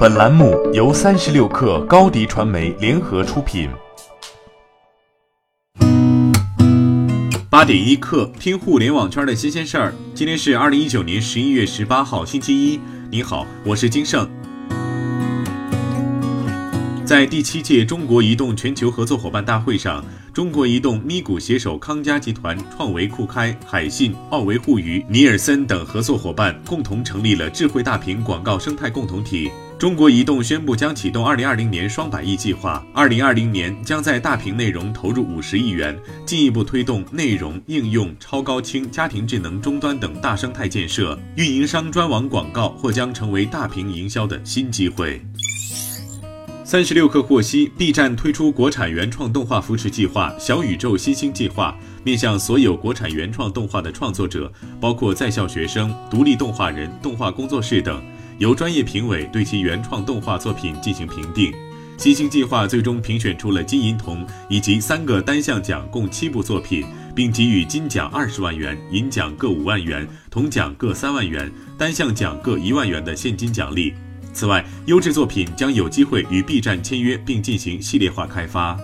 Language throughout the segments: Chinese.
本栏目由三十六氪高低传媒联合出品。八点一刻，听互联网圈的新鲜事儿。今天是二零一九年十一月十八号，星期一。你好，我是金盛。在第七届中国移动全球合作伙伴大会上，中国移动咪咕携手康佳集团、创维酷开、海信、奥维互娱、尼尔森等合作伙伴，共同成立了智慧大屏广告生态共同体。中国移动宣布将启动二零二零年双百亿计划，二零二零年将在大屏内容投入五十亿元，进一步推动内容应用、超高清、家庭智能终端等大生态建设。运营商专网广告或将成为大屏营销的新机会。三十六氪获悉，B 站推出国产原创动画扶持计划“小宇宙新星计划”，面向所有国产原创动画的创作者，包括在校学生、独立动画人、动画工作室等，由专业评委对其原创动画作品进行评定。新星计划最终评选出了金银铜以及三个单项奖，共七部作品，并给予金奖二十万元、银奖各五万元、铜奖各三万元、单项奖各一万元的现金奖励。此外，优质作品将有机会与 B 站签约，并进行系列化开发。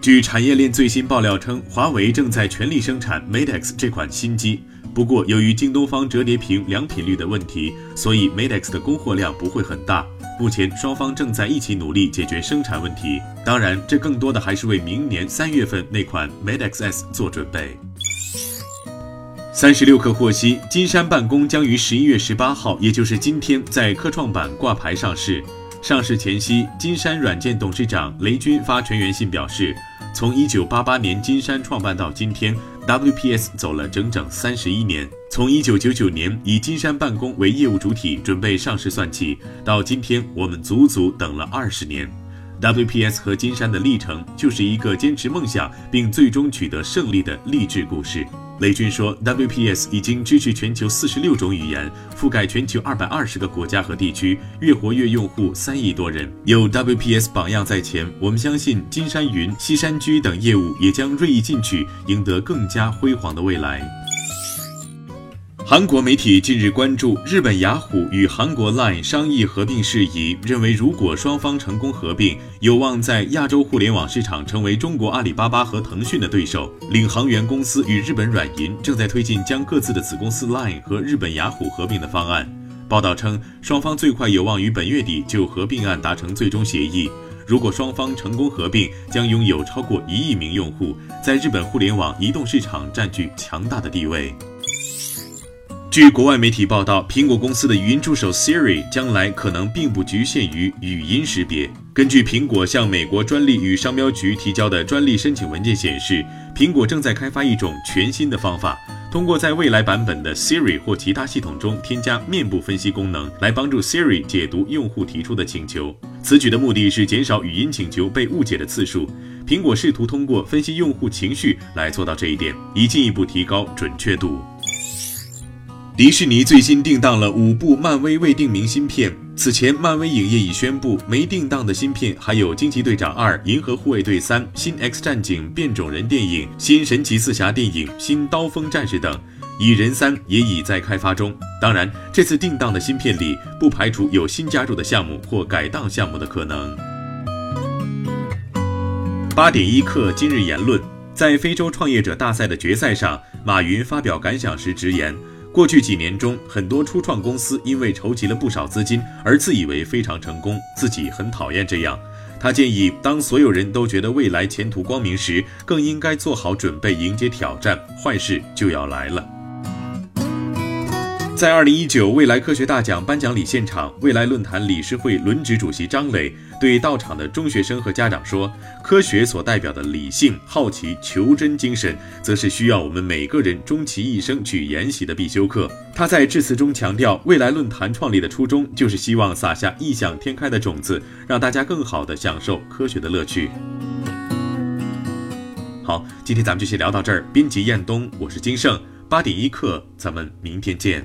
据产业链最新爆料称，华为正在全力生产 Mate X 这款新机。不过，由于京东方折叠屏良品率的问题，所以 Mate X 的供货量不会很大。目前，双方正在一起努力解决生产问题。当然，这更多的还是为明年三月份那款 Mate XS 做准备。三十六氪获悉，金山办公将于十一月十八号，也就是今天，在科创板挂牌上市。上市前夕，金山软件董事长雷军发全员信表示，从一九八八年金山创办到今天，WPS 走了整整三十一年。从一九九九年以金山办公为业务主体准备上市算起，到今天，我们足足等了二十年。WPS 和金山的历程，就是一个坚持梦想并最终取得胜利的励志故事。雷军说，WPS 已经支持全球四十六种语言，覆盖全球二百二十个国家和地区，月活跃用户三亿多人。有 WPS 榜样在前，我们相信金山云、西山居等业务也将锐意进取，赢得更加辉煌的未来。韩国媒体近日关注日本雅虎与韩国 LINE 商议合并事宜，认为如果双方成功合并，有望在亚洲互联网市场成为中国阿里巴巴和腾讯的对手。领航员公司与日本软银正在推进将各自的子公司 LINE 和日本雅虎合并的方案。报道称，双方最快有望于本月底就合并案达成最终协议。如果双方成功合并，将拥有超过一亿名用户，在日本互联网移动市场占据强大的地位。据国外媒体报道，苹果公司的语音助手 Siri 将来可能并不局限于语音识别。根据苹果向美国专利与商标局提交的专利申请文件显示，苹果正在开发一种全新的方法，通过在未来版本的 Siri 或其他系统中添加面部分析功能，来帮助 Siri 解读用户提出的请求。此举的目的是减少语音请求被误解的次数。苹果试图通过分析用户情绪来做到这一点，以进一步提高准确度。迪士尼最新定档了五部漫威未定名新片。此前，漫威影业已宣布没定档的新片还有《惊奇队长二》《银河护卫队三》《新 X 战警：变种人》电影、新神奇四侠电影、新刀锋战士等，《蚁人三》也已在开发中。当然，这次定档的新片里，不排除有新加入的项目或改档项目的可能。八点一刻，今日言论：在非洲创业者大赛的决赛上，马云发表感想时直言。过去几年中，很多初创公司因为筹集了不少资金而自以为非常成功，自己很讨厌这样。他建议，当所有人都觉得未来前途光明时，更应该做好准备迎接挑战，坏事就要来了。在二零一九未来科学大奖颁奖礼现场，未来论坛理事会轮值主席张磊对到场的中学生和家长说：“科学所代表的理性、好奇、求真精神，则是需要我们每个人终其一生去研习的必修课。”他在致辞中强调，未来论坛创立的初衷就是希望撒下异想天开的种子，让大家更好地享受科学的乐趣。好，今天咱们就先聊到这儿。编辑：彦东，我是金盛，八点一刻，咱们明天见。